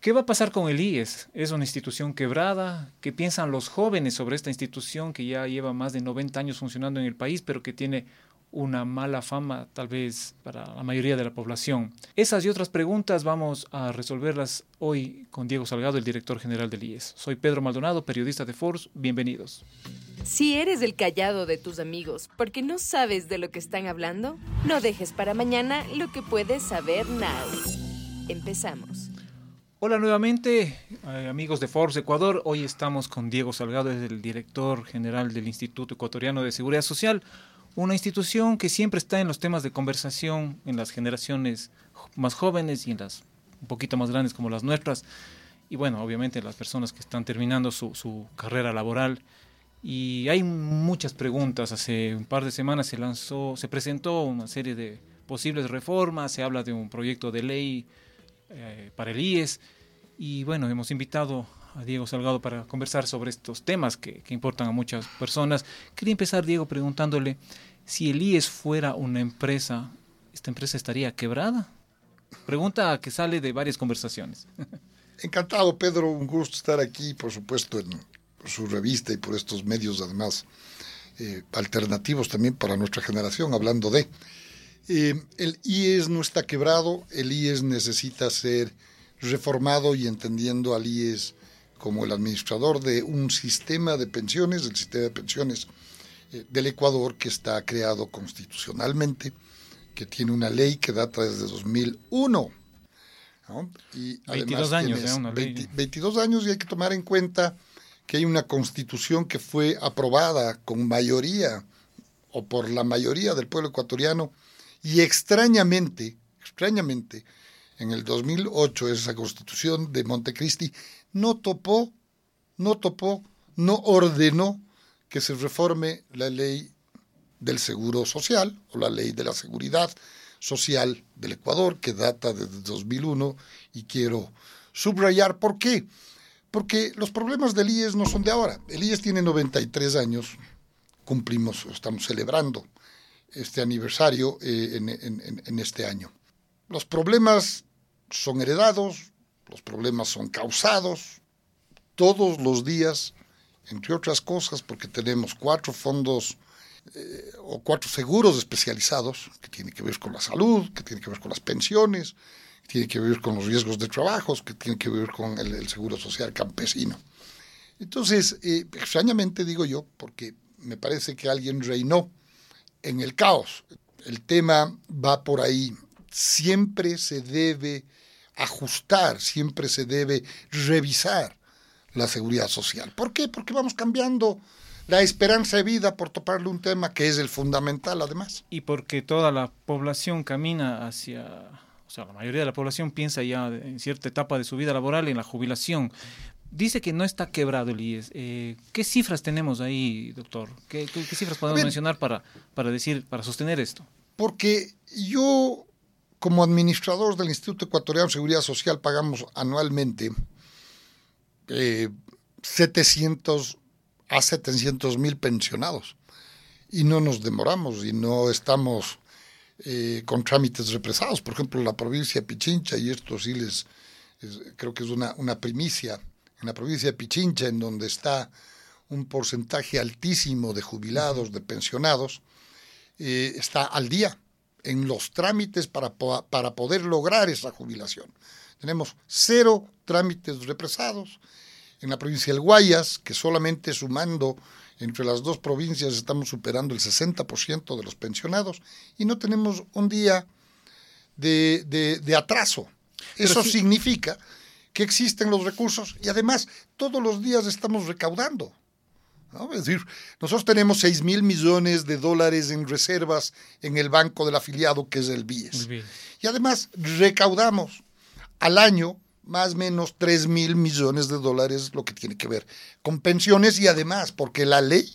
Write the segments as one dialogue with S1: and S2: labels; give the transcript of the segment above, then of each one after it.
S1: ¿Qué va a pasar con el IES? ¿Es una institución quebrada? ¿Qué piensan los jóvenes sobre esta institución que ya lleva más de 90 años funcionando en el país, pero que tiene una mala fama tal vez para la mayoría de la población? Esas y otras preguntas vamos a resolverlas hoy con Diego Salgado, el director general del IES. Soy Pedro Maldonado, periodista de Force. Bienvenidos.
S2: Si eres el callado de tus amigos porque no sabes de lo que están hablando, no dejes para mañana lo que puedes saber now. Empezamos.
S1: Hola nuevamente, eh, amigos de Forbes Ecuador. Hoy estamos con Diego Salgado, es el director general del Instituto Ecuatoriano de Seguridad Social, una institución que siempre está en los temas de conversación en las generaciones más jóvenes y en las un poquito más grandes como las nuestras. Y bueno, obviamente las personas que están terminando su, su carrera laboral. Y hay muchas preguntas. Hace un par de semanas se lanzó, se presentó una serie de posibles reformas, se habla de un proyecto de ley eh, para el IES. Y bueno, hemos invitado a Diego Salgado para conversar sobre estos temas que, importan a muchas personas. Quería empezar, Diego, preguntándole si el IES fuera una empresa, ¿esta empresa estaría quebrada? Pregunta que sale de varias conversaciones.
S3: Encantado, Pedro. Un gusto estar aquí, por supuesto, en su revista y por estos medios, además, eh, alternativos también para nuestra generación, hablando de... Eh, el IES no está quebrado, el IES necesita ser reformado y entendiendo al IES como el administrador de un sistema de pensiones, el sistema de pensiones eh, del Ecuador que está creado constitucionalmente, que tiene una ley que data desde 2001. ¿no?
S1: Y 22 años,
S3: ¿eh? una ley. 20, 22 años y hay que tomar en cuenta que hay una constitución que fue aprobada con mayoría o por la mayoría del pueblo ecuatoriano y extrañamente, extrañamente, en el 2008 esa constitución de Montecristi no topó, no topó, no ordenó que se reforme la ley del seguro social o la ley de la seguridad social del Ecuador que data desde 2001 y quiero subrayar por qué. Porque los problemas del IES no son de ahora. El IES tiene 93 años, cumplimos, estamos celebrando este aniversario eh, en, este año. Los problemas son heredados, los problemas son causados todos los días, entre otras cosas, porque tenemos cuatro fondos eh, o cuatro seguros especializados que tienen que ver con la salud, que tienen que ver con las pensiones, que tienen que ver con los riesgos de trabajos, que tienen que ver con el, el seguro social campesino. Entonces, eh, extrañamente digo yo, porque me parece que alguien reinó en el caos. El tema va por ahí. Siempre se debe ajustar, siempre se debe revisar la seguridad social. ¿Por qué? Porque vamos cambiando la esperanza de vida por toparle un tema que es el fundamental además.
S1: Y porque toda la población camina hacia, o sea, la mayoría de la población piensa ya en cierta etapa de su vida laboral en la jubilación. Dice que no está quebrado el IES. Eh, ¿Qué cifras tenemos ahí, doctor? ¿Qué, qué, qué cifras podemos ver, mencionar para, para decir, para sostener esto?
S3: Porque yo, como administrador del Instituto Ecuatoriano de Seguridad Social, pagamos anualmente eh, 700 a 700 mil pensionados. Y no nos demoramos y no estamos eh, con trámites represados. Por ejemplo, la provincia de Pichincha, y esto sí les es, creo que es una, una primicia, en la provincia de Pichincha, en donde está un porcentaje altísimo de jubilados, de pensionados, eh, está al día en los trámites para, para poder lograr esa jubilación. Tenemos cero trámites represados. En la provincia del Guayas, que solamente sumando entre las dos provincias estamos superando el 60% de los pensionados y no tenemos un día de, de, de atraso. Eso sí, significa que existen los recursos y además todos los días estamos recaudando. ¿no? Es decir, nosotros tenemos 6 mil millones de dólares en reservas en el banco del afiliado que es el BIES. El BIES. Y además recaudamos al año más o menos 3 mil millones de dólares, lo que tiene que ver con pensiones y además porque la ley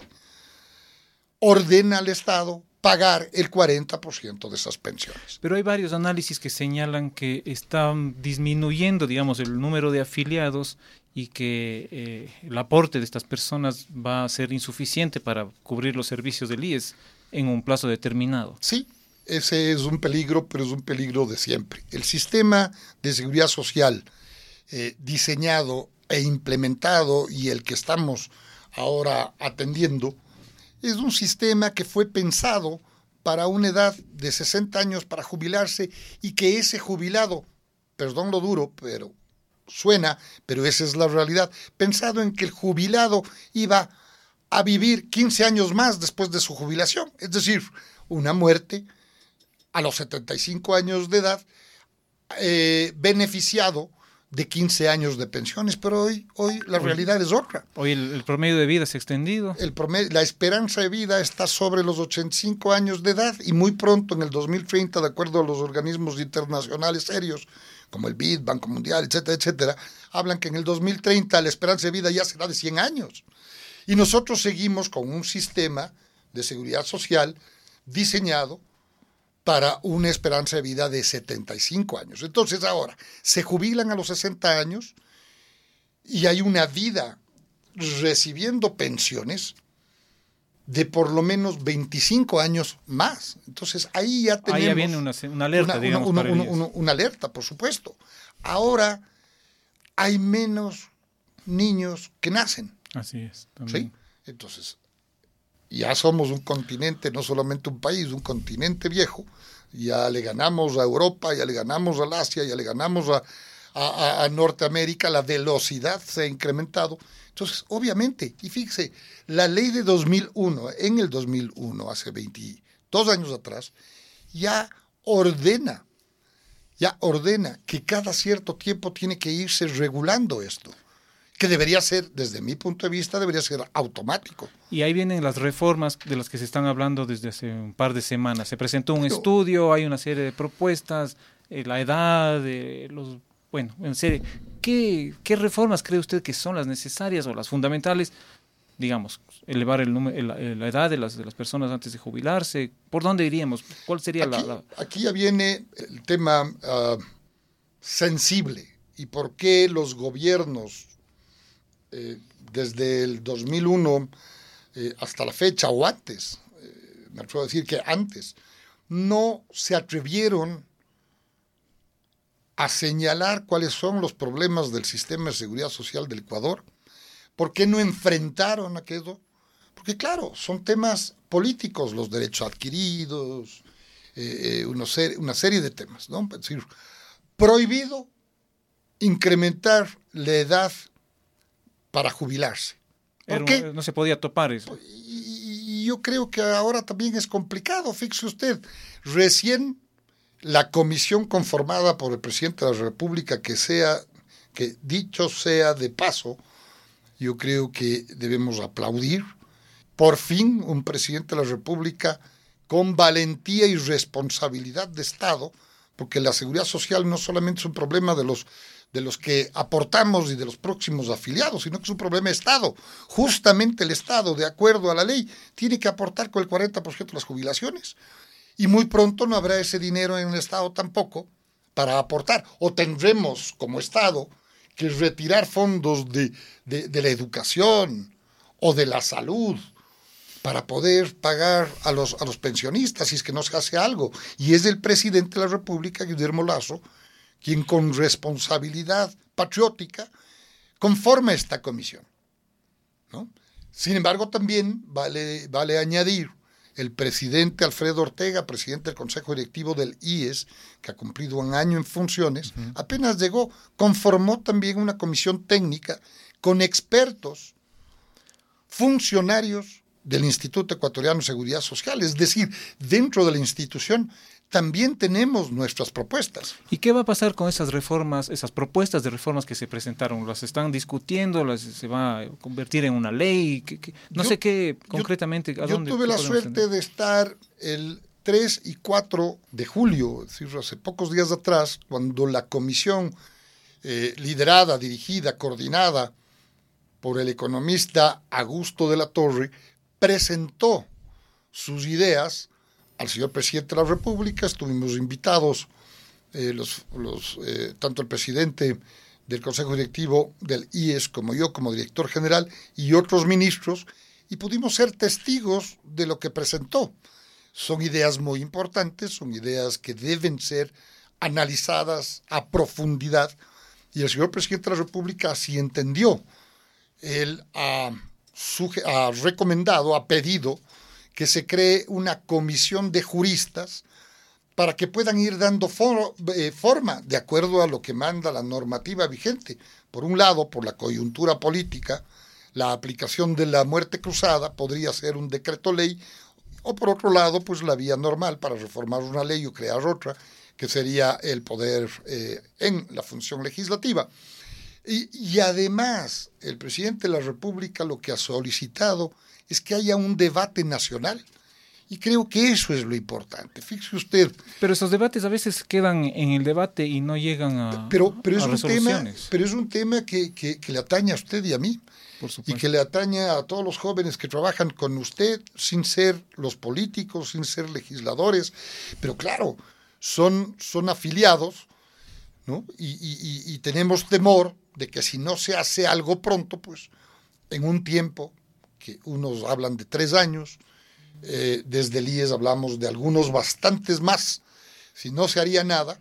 S3: ordena al Estado pagar el 40% de esas pensiones.
S1: Pero hay varios análisis que señalan que están disminuyendo, digamos, el número de afiliados y que eh, el aporte de estas personas va a ser insuficiente para cubrir los servicios del IES en un plazo determinado.
S3: Sí, ese es un peligro, pero es un peligro de siempre. El sistema de seguridad social eh, diseñado e implementado y el que estamos ahora atendiendo, es un sistema que fue pensado para una edad de 60 años para jubilarse y que ese jubilado, perdón lo duro, pero suena, pero esa es la realidad, pensado en que el jubilado iba a vivir 15 años más después de su jubilación, es decir, una muerte a los 75 años de edad, eh, beneficiado de 15 años de pensiones, pero hoy, hoy la realidad es otra.
S1: Hoy el, promedio de vida se ha extendido.
S3: El promedio, la esperanza de vida está sobre los 85 años de edad y muy pronto, en el 2030, de acuerdo a los organismos internacionales serios, como el BID, Banco Mundial, etcétera, etcétera, hablan que en el 2030 la esperanza de vida ya será de 100 años. Y nosotros seguimos con un sistema de seguridad social diseñado para una esperanza de vida de 75 años. Entonces ahora, se jubilan a los 60 años y hay una vida recibiendo pensiones de por lo menos 25 años más. Entonces ahí ya tenemos... Ahí
S1: ya viene una, alerta, digamos.
S3: Una, alerta, por supuesto. Ahora hay menos niños que nacen.
S1: Así es.
S3: ¿sí? Entonces, ya somos un continente, no solamente un país, un continente viejo, ya le ganamos a Europa, ya le ganamos al Asia, ya le ganamos a, a, Norteamérica, la velocidad se ha incrementado. Entonces, obviamente, y fíjese, la ley de 2001, en el 2001, hace 22 años atrás, ya ordena, ya ordena que cada cierto tiempo tiene que irse regulando esto que debería ser, desde mi punto de vista, debería ser automático.
S1: Y ahí vienen las reformas de las que se están hablando desde hace un par de semanas. Se presentó un estudio, hay una serie de propuestas, eh, la edad, de los, bueno, en serie, ¿qué, ¿qué reformas cree usted que son las necesarias o las fundamentales? Digamos, elevar el número, la edad de las, de las personas antes de jubilarse. ¿Por dónde iríamos? ¿Cuál sería
S3: la, Aquí ya viene el tema ah, sensible y por qué los gobiernos eh, desde el 2001 eh, hasta la fecha o antes, eh, me atrevo a decir que antes, no se atrevieron a señalar cuáles son los problemas del sistema de seguridad social del Ecuador. ¿Por qué no enfrentaron aquello? Porque claro, son temas políticos, los derechos adquiridos, una, serie, de temas. ¿no? Es decir, prohibido incrementar la edad para jubilarse.
S1: ¿Por qué? No se podía topar eso.
S3: Y, yo creo que ahora también es complicado. Fíjese usted, recién la comisión conformada por el presidente de la República, que sea, que dicho sea de paso, yo creo que debemos aplaudir. Por fin, un presidente de la República con valentía y responsabilidad de Estado, porque la seguridad social no solamente es un problema de los de los que aportamos y de los próximos afiliados, sino que es un problema de Estado. Justamente el Estado, de acuerdo a la ley, tiene que aportar con el 40% de las jubilaciones. Y muy pronto no habrá ese dinero en el Estado tampoco para aportar. O tendremos como Estado que retirar fondos de, de, la educación o de la salud para poder pagar a los, a los pensionistas si es que no se hace algo. Y es el presidente de la República, Guillermo Lazo, quien con responsabilidad patriótica conforma esta comisión. Sin embargo, también vale, vale añadir el presidente Alfredo Ortega, presidente del Consejo Directivo del IES, que ha cumplido un año en funciones, apenas llegó, conformó también una comisión técnica con expertos, funcionarios del Instituto Ecuatoriano de Seguridad Social, es decir, dentro de la institución también tenemos nuestras propuestas.
S1: ¿Y qué va a pasar con esas reformas, esas propuestas de reformas que se presentaron? ¿Las están discutiendo? ¿Las se va a convertir en una ley? no sé qué concretamente.
S3: ¿a yo tuve la suerte de estar el 3 y 4 de julio, es decir, hace pocos días atrás, cuando la comisión eh, liderada, dirigida, coordinada por el economista Augusto de la Torre, presentó sus ideas al señor presidente de la República, estuvimos invitados eh, los, eh, tanto el presidente del Consejo Directivo del IES como yo como director general y otros ministros y pudimos ser testigos de lo que presentó. Son ideas muy importantes, son ideas que deben ser analizadas a profundidad y el señor presidente de la República así entendió. Él ha, ha recomendado, ha pedido que se cree una comisión de juristas para que puedan ir dando eh, forma de acuerdo a lo que manda la normativa vigente. Por un lado, por la coyuntura política, la aplicación de la muerte cruzada podría ser un decreto ley, o por otro lado, pues la vía normal para reformar una ley o crear otra, que sería el poder eh, en la función legislativa. y además, el presidente de la República lo que ha solicitado es que haya un debate nacional. Y creo que eso es lo importante. Fíjese usted.
S1: Pero esos debates a veces quedan en el debate y no llegan a,
S3: pero, pero es un Tema, pero es un tema que, que, le atañe a usted y a mí. Por y que le atañe a todos los jóvenes que trabajan con usted sin ser los políticos, sin ser legisladores. Pero claro, son, son afiliados ¿no? y, y, y tenemos temor de que si no se hace algo pronto, pues en un tiempo que unos hablan de tres años, eh, desde el IES hablamos de algunos bastantes más, si no se haría nada,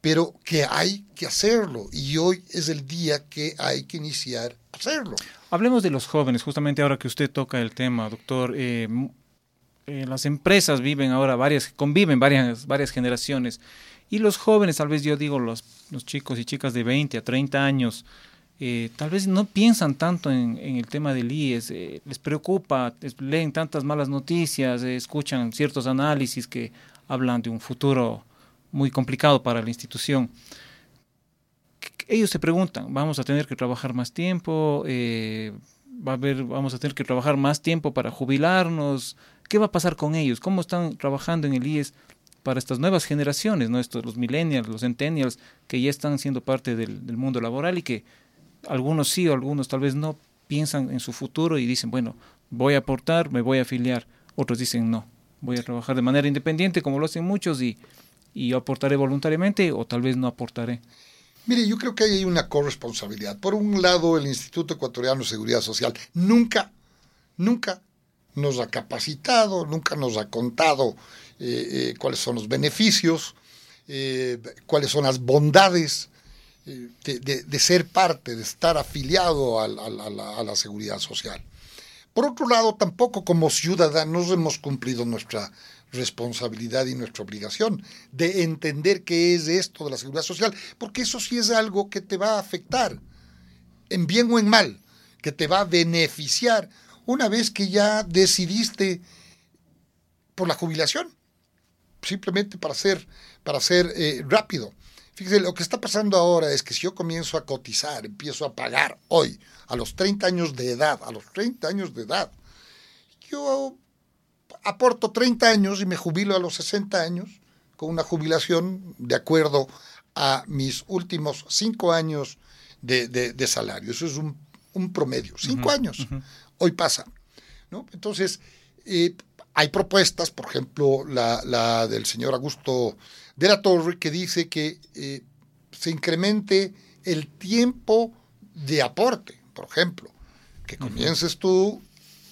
S3: pero que hay que hacerlo y hoy es el día que hay que iniciar a hacerlo.
S1: Hablemos de los jóvenes, justamente ahora que usted toca el tema, doctor. Eh, eh, las empresas viven ahora varias, conviven varias, varias generaciones y los jóvenes, tal vez yo digo los, los chicos y chicas de 20 a 30 años, eh, tal vez no piensan tanto en, el tema del IES, eh, les preocupa, leen tantas malas noticias, eh, escuchan ciertos análisis que hablan de un futuro muy complicado para la institución. Ellos se preguntan, vamos a tener que trabajar más tiempo, va a haber, vamos a tener que trabajar más tiempo para jubilarnos, ¿qué va a pasar con ellos? ¿Cómo están trabajando en el IES para estas nuevas generaciones, ¿no? Estos, los millennials, los centennials, que ya están siendo parte del mundo laboral y que algunos sí, algunos tal vez no piensan en su futuro y dicen, bueno, voy a aportar, me voy a afiliar. Otros dicen, no, voy a trabajar de manera independiente, como lo hacen muchos, y, y aportaré voluntariamente o tal vez no aportaré.
S3: Mire, yo creo que hay una corresponsabilidad. Por un lado, el Instituto Ecuatoriano de Seguridad Social nunca, nunca nos ha capacitado, nunca nos ha contado eh, eh, cuáles son los beneficios, eh, cuáles son las bondades de, ser parte, de estar afiliado a, la, seguridad social. Por otro lado, tampoco como ciudadanos hemos cumplido nuestra responsabilidad y nuestra obligación de entender qué es esto de la seguridad social, porque eso sí es algo que te va a afectar, en bien o en mal, que te va a beneficiar una vez que ya decidiste por la jubilación, simplemente para ser, para ser eh, rápido. Fíjese, lo que está pasando ahora es que si yo comienzo a cotizar, empiezo a pagar hoy, a los 30 años de edad, a los 30 años de edad, yo aporto 30 años y me jubilo a los 60 años con una jubilación de acuerdo a mis últimos 5 años de, salario. Eso es un, promedio, 5 años. Hoy pasa. ¿no? Entonces, eh, hay propuestas, por ejemplo, la, la del señor Augusto de la Torre que dice que eh, se incremente el tiempo de aporte, por ejemplo, que comiences tú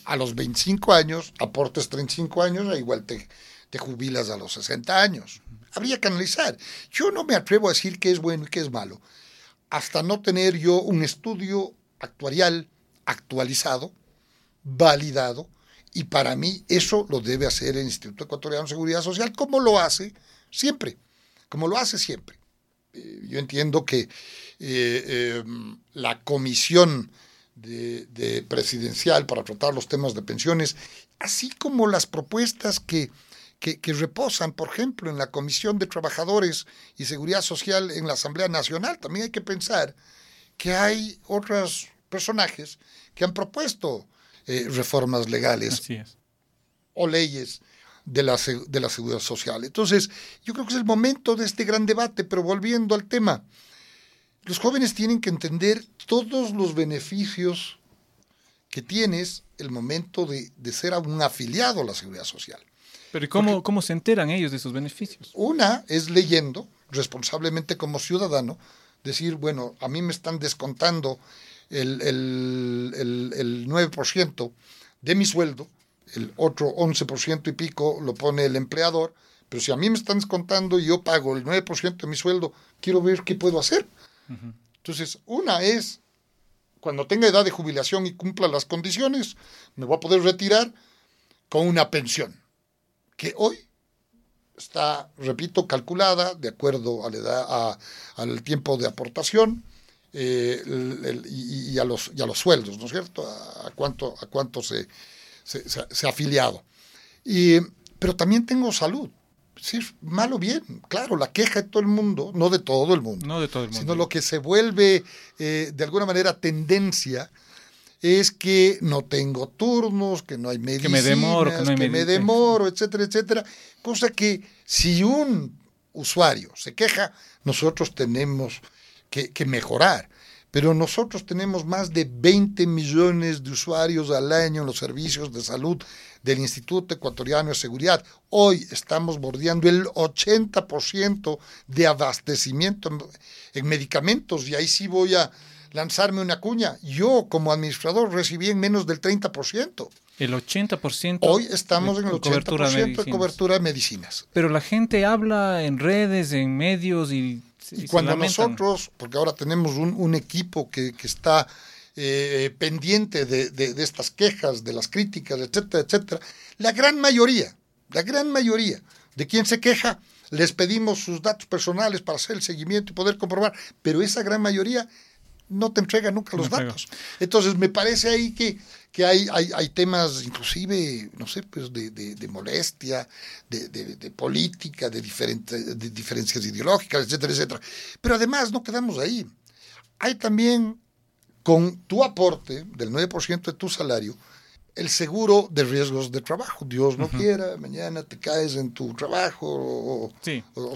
S3: a los 25 años, aportes 35 años, e igual te, te jubilas a los 60 años. Habría que analizar. Yo no me atrevo a decir qué es bueno y qué es malo, hasta no tener yo un estudio actuarial actualizado, validado, y para mí eso lo debe hacer el Instituto Ecuatoriano de Seguridad Social, como lo hace siempre, como lo hace siempre. Eh, yo entiendo que eh, em, la comisión de, presidencial para tratar los temas de pensiones, así como las propuestas que, que, reposan, por ejemplo, en la Comisión de Trabajadores y Seguridad Social en la Asamblea Nacional, también hay que pensar que hay otros personajes que han propuesto eh, reformas legales o leyes de la, de la seguridad social. Entonces, yo creo que es el momento de este gran debate, pero volviendo al tema, los jóvenes tienen que entender todos los beneficios que tienes el momento de, ser un afiliado a la seguridad social.
S1: Pero ¿y cómo, cómo se enteran ellos de esos beneficios?
S3: Una es leyendo, responsablemente como ciudadano, decir, bueno, a mí me están descontando el, el, el, el 9% de mi sueldo, el otro 11% y pico lo pone el empleador, pero si a mí me están descontando y yo pago el 9% de mi sueldo, quiero ver qué puedo hacer. Entonces Entonces, una es, cuando tenga edad de jubilación y cumpla las condiciones, me voy a poder retirar con una pensión, que hoy está, repito, calculada de acuerdo a la edad, al tiempo de aportación eh, y, a los, y a los sueldos, ¿no es cierto? A, cuánto, a cuánto se, se, ha afiliado. Y, pero también tengo salud. Sí, mal o bien, claro, la queja de todo el mundo, no de todo el mundo,
S1: no de todo el mundo.
S3: sino lo que se vuelve eh, de alguna manera tendencia es que no tengo turnos, que no hay medicinas, que me demoro, que, no hay que me demoro, etcétera, etcétera. Cosa que si un usuario se queja, nosotros tenemos que, que mejorar pero nosotros tenemos más de 20 millones de usuarios al año en los servicios de salud del Instituto Ecuatoriano de Seguridad. Hoy estamos bordeando el 80% de abastecimiento en, medicamentos y ahí sí voy a lanzarme una cuña. Yo como administrador recibí en menos del 30%.
S1: El 80%.
S3: Hoy estamos en el 80% cobertura de, cobertura de medicinas.
S1: Pero la gente habla en redes, en medios y
S3: y, cuando nosotros, porque ahora tenemos un, equipo que, está eh, pendiente de, estas quejas, de las críticas, etcétera, etcétera, la gran mayoría, la gran mayoría de quien se queja, les pedimos sus datos personales para hacer el seguimiento y poder comprobar, pero esa gran mayoría no te entrega nunca los datos. Entonces, me parece ahí que, que hay, hay, temas, inclusive, no sé, pues de, de, molestia, de, de, política, de, diferentes, de diferencias ideológicas, etcétera, etcétera. Pero además, no quedamos ahí. Hay también, con tu aporte del 9% de tu salario, el seguro de riesgos de trabajo. Dios no quiera, mañana te caes en tu trabajo o,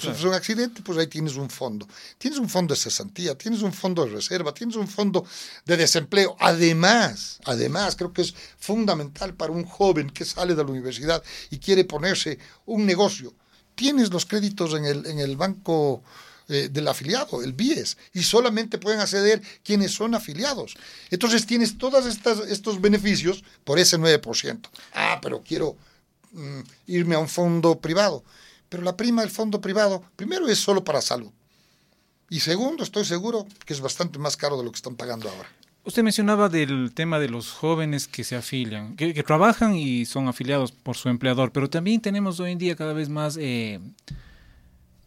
S3: sufres un accidente, pues ahí tienes un fondo. Tienes un fondo de cesantía, tienes un fondo de reserva, tienes un fondo de desempleo. Además, además, creo que es fundamental para un joven que sale de la universidad y quiere ponerse un negocio. Tienes los créditos en el, en el banco eh, del afiliado, el BIES, y solamente pueden acceder quienes son afiliados. Entonces tienes todos estos beneficios por ese 9%. Ah, pero quiero mm, irme a un fondo privado. Pero la prima del fondo privado, primero es solo para salud. Y segundo, estoy seguro que es bastante más caro de lo que están pagando ahora.
S1: Usted mencionaba del tema de los jóvenes que se afilian, que, trabajan y son afiliados por su empleador, pero también tenemos hoy en día cada vez más eh,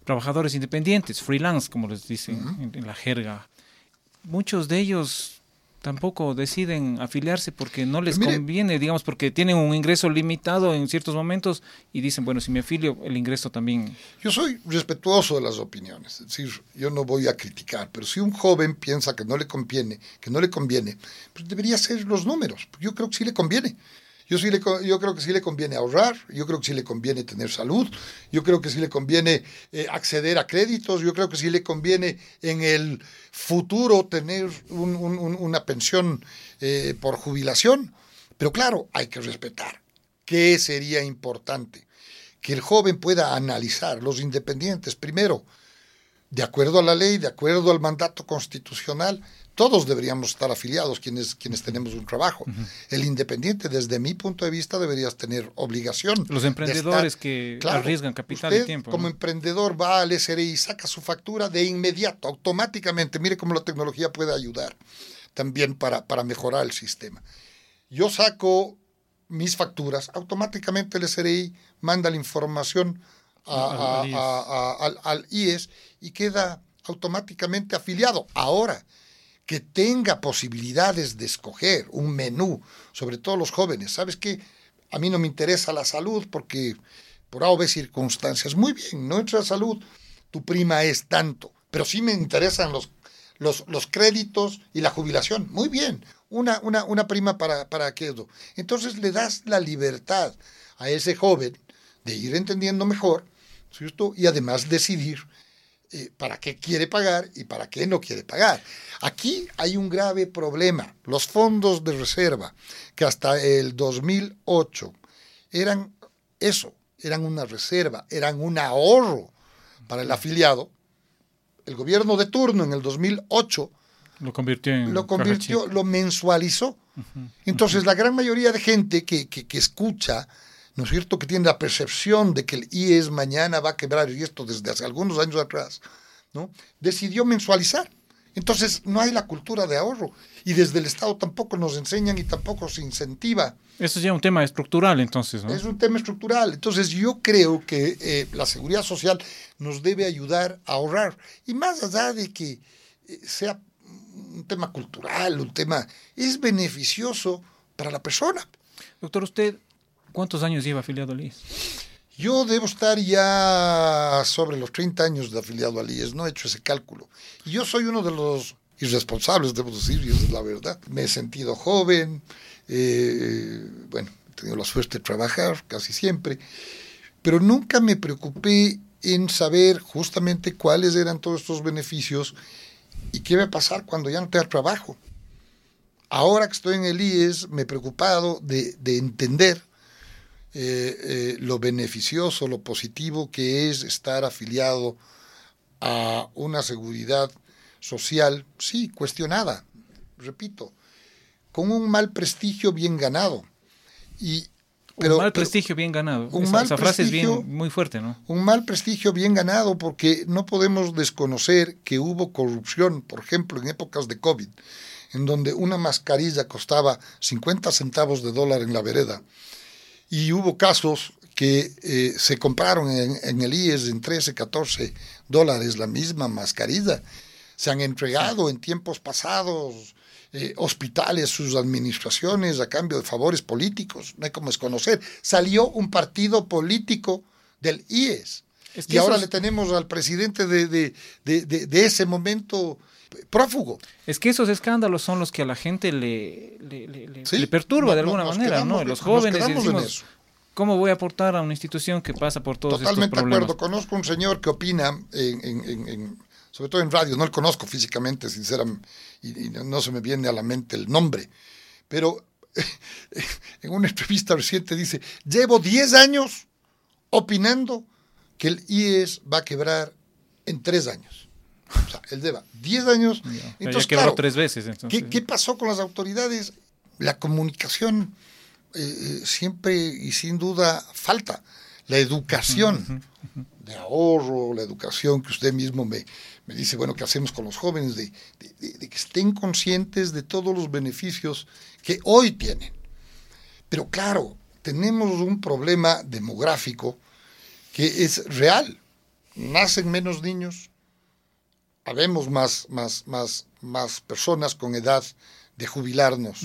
S1: trabajadores independientes, freelance, como les dicen en, la jerga. Muchos de ellos tampoco deciden afiliarse porque no les conviene, digamos, porque tienen un ingreso limitado en ciertos momentos y dicen, bueno, si me afilio, el ingreso también.
S3: Yo soy respetuoso de las opiniones, es decir, yo no voy a criticar, pero si un joven piensa que no le conviene, que no le conviene, pues debería ser los números. Yo creo que sí le conviene. Yo, creo que sí le conviene ahorrar, yo creo que sí le conviene tener salud, yo creo que sí le conviene eh, acceder a créditos, yo creo que sí le conviene en el futuro tener una pensión eh, por jubilación. Pero claro, hay que respetar. ¿Qué sería importante? Que el joven pueda analizar los independientes, primero, de acuerdo a la ley, de acuerdo al mandato constitucional, todos deberíamos estar afiliados quienes, quienes tenemos un trabajo. El independiente, desde mi punto de vista, deberías tener obligación.
S1: Los emprendedores que arriesgan capital
S3: y
S1: tiempo.
S3: Como emprendedor va al SRI y saca su factura de inmediato, automáticamente. Mire cómo la tecnología puede ayudar también para, para mejorar el sistema. Yo saco mis facturas, automáticamente el SRI manda la información al, al IES y queda automáticamente afiliado. Ahora, que tenga posibilidades de escoger un menú, sobre todo los jóvenes. ¿Sabes qué? A mí no me interesa la salud porque por A o B circunstancias. Muy bien, no entra salud, tu prima es tanto, pero sí me interesan los, los, los créditos y la jubilación. Muy bien, una, una, una prima para, para aquello. Entonces le das la libertad a ese joven de ir entendiendo mejor, ¿cierto? Y además decidir eh, para qué quiere pagar y para qué no quiere pagar. Aquí hay un grave problema. Los fondos de reserva, que hasta el 2008 eran eso, eran una reserva, eran un ahorro para el afiliado, el gobierno de turno en el 2008
S1: lo convirtió en
S3: lo convirtió, lo mensualizó. Entonces la gran mayoría de gente que, que, que escucha ¿no es cierto?, que tiene la percepción de que el IES mañana va a quebrar, y esto desde hace algunos años atrás, ¿no? decidió mensualizar. Entonces no hay la cultura de ahorro y desde el Estado tampoco nos enseñan y tampoco se incentiva.
S1: Eso es ya un tema estructural entonces, ¿no?
S3: Es un tema estructural. Entonces yo creo que eh, la seguridad social nos debe ayudar a ahorrar y más allá de que eh, sea un tema cultural, un tema, es beneficioso para la persona.
S1: Doctor, ¿usted cuántos años lleva afiliado al IES?
S3: Yo debo estar ya sobre los 30 años de afiliado al IES, no he hecho ese cálculo. Y yo soy uno de los irresponsables, debo decir, y esa es la verdad. Me he sentido joven, eh, bueno, he tenido la suerte de trabajar casi siempre, pero nunca me preocupé en saber justamente cuáles eran todos estos beneficios y qué va a pasar cuando ya no tenga trabajo. Ahora que estoy en el IES, me he preocupado de, de entender eh, eh, lo beneficioso, lo positivo que es estar afiliado a una seguridad social, sí, cuestionada, repito, con un mal prestigio bien ganado. Y,
S1: pero, un mal prestigio bien ganado. Un esa, mal esa frase es bien, muy fuerte, ¿no?
S3: Un mal prestigio bien ganado porque no podemos desconocer que hubo corrupción, por ejemplo, en épocas de COVID, en donde una mascarilla costaba 50 centavos de dólar en la vereda y hubo casos que eh, se compraron en, el IES en 13, 14 dólares la misma mascarilla. Se han entregado en tiempos pasados eh, hospitales, sus administraciones a cambio de favores políticos. No hay como desconocer. Salió un partido político del IES. y ahora le tenemos al presidente de, de, de, de, ese momento prófugo.
S1: Es que esos escándalos son los que a la gente le, le, le, perturba de alguna manera, ¿no? Los jóvenes decimos, ¿cómo voy a aportar a una institución que pasa por todos
S3: Totalmente
S1: estos problemas?
S3: de acuerdo. Conozco un señor que opina, en, sobre todo en radio, no lo conozco físicamente, sinceramente, y, no se me viene a la mente el nombre, pero en una entrevista reciente dice, llevo 10 años opinando que el IES va a quebrar en tres años. O sea, él lleva 10 años.
S1: entonces, claro, tres veces.
S3: ¿qué, pasó con las autoridades? La comunicación eh, eh, siempre y sin duda falta. La educación de ahorro, la educación que usted mismo me, me dice, bueno, ¿qué hacemos con los jóvenes? De, de, que estén conscientes de todos los beneficios que hoy tienen. Pero claro, tenemos un problema demográfico que es real. Nacen menos niños, habemos más, más, más, más personas con edad de jubilarnos,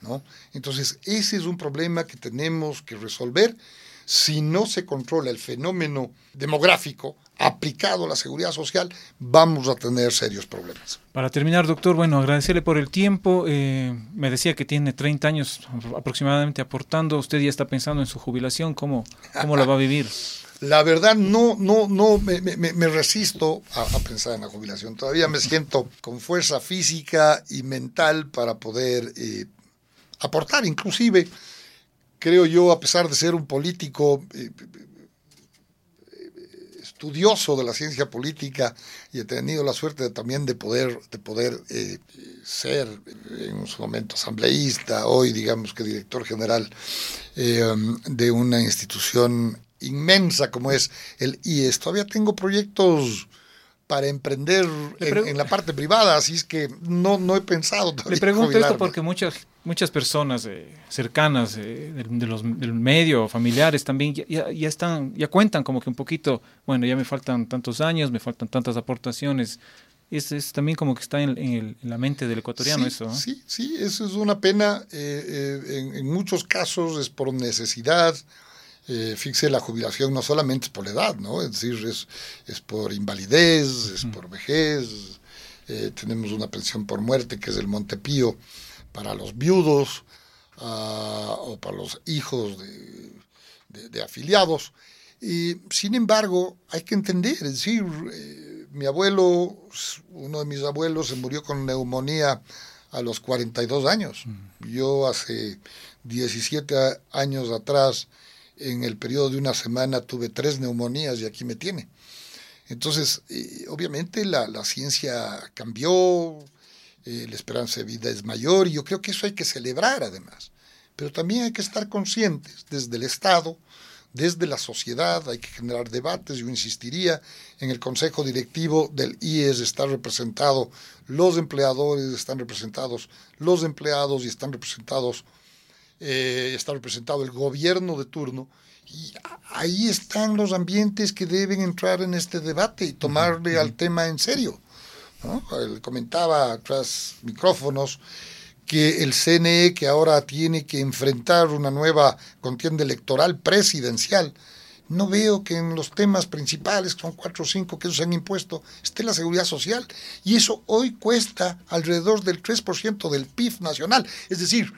S3: ¿no? Entonces, ese es un problema que tenemos que resolver. Si no se controla el fenómeno demográfico aplicado a la seguridad social, vamos a tener serios problemas.
S1: Para terminar, doctor, bueno, agradecerle por el tiempo. Eh, me decía que tiene 30 años aproximadamente aportando. Usted ya está pensando en su jubilación. ¿Cómo, cómo la va a vivir?
S3: La verdad, no, no, no, me, resisto a, pensar en la jubilación. Todavía me siento con fuerza física y mental para poder eh, aportar. Inclusive, creo yo, a pesar de ser un político eh, estudioso de la ciencia política y he tenido la suerte también de poder, de poder eh, ser en su momento asambleísta, hoy digamos que director general de una institución inmensa como es el IES. Todavía tengo proyectos para emprender en, la parte privada, así es que no, no he pensado
S1: todavía. Le pregunto esto porque muchas, muchas personas eh, cercanas eh, de, los, del medio, familiares también, ya, ya, están, ya cuentan como que un poquito, bueno, ya me faltan tantos años, me faltan tantas aportaciones. Es, es también como que está en, la mente del ecuatoriano eso.
S3: Sí, sí, eso es una pena. Eh, en, en muchos casos es por necesidad eh, fíjese, la jubilación no solamente es por la edad, ¿no? Es decir, es, es por invalidez, es por vejez. Eh, tenemos una pensión por muerte que es el Montepío para los viudos ah, o para los hijos de, de, afiliados. Y sin embargo, hay que entender, es decir, eh, mi abuelo, uno de mis abuelos se murió con neumonía a los 42 años. Yo hace 17 años atrás en el periodo de una semana tuve tres neumonías y aquí me tiene. Entonces, eh, obviamente la, ciencia cambió, eh, la esperanza de vida es mayor y yo creo que eso hay que celebrar además. Pero también hay que estar conscientes desde el Estado desde la sociedad, hay que generar debates. Yo insistiría, en el consejo directivo del IES está representado los empleadores, están representados los empleados y están representados, eh, está representado el gobierno de turno. Y ahí están los ambientes que deben entrar en este debate y tomarle al tema en serio. ¿no? comentaba tras micrófonos que el CNE, que ahora tiene que enfrentar una nueva contienda electoral presidencial, no veo que en los temas principales, que son cuatro o cinco que se han impuesto, esté la seguridad social. Y eso hoy cuesta alrededor del 3% del PIB nacional. Es decir,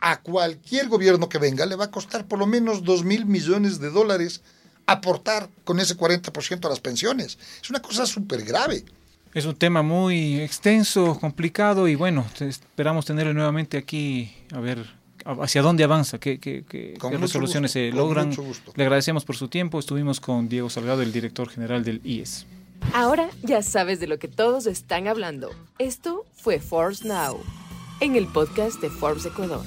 S3: a cualquier gobierno que venga le va a costar por lo menos 2 mil millones de dólares aportar con ese 40% a las pensiones. Es una cosa súper grave.
S1: Es un tema muy extenso, complicado y bueno, esperamos tenerlo nuevamente aquí a ver hacia dónde avanza, qué, qué, qué, resoluciones se logran. Le agradecemos por su tiempo. Estuvimos con Diego Salgado, el director general del IES.
S2: Ahora ya sabes de lo que todos están hablando. Esto fue Forbes Now, en el podcast de Forbes Ecuador.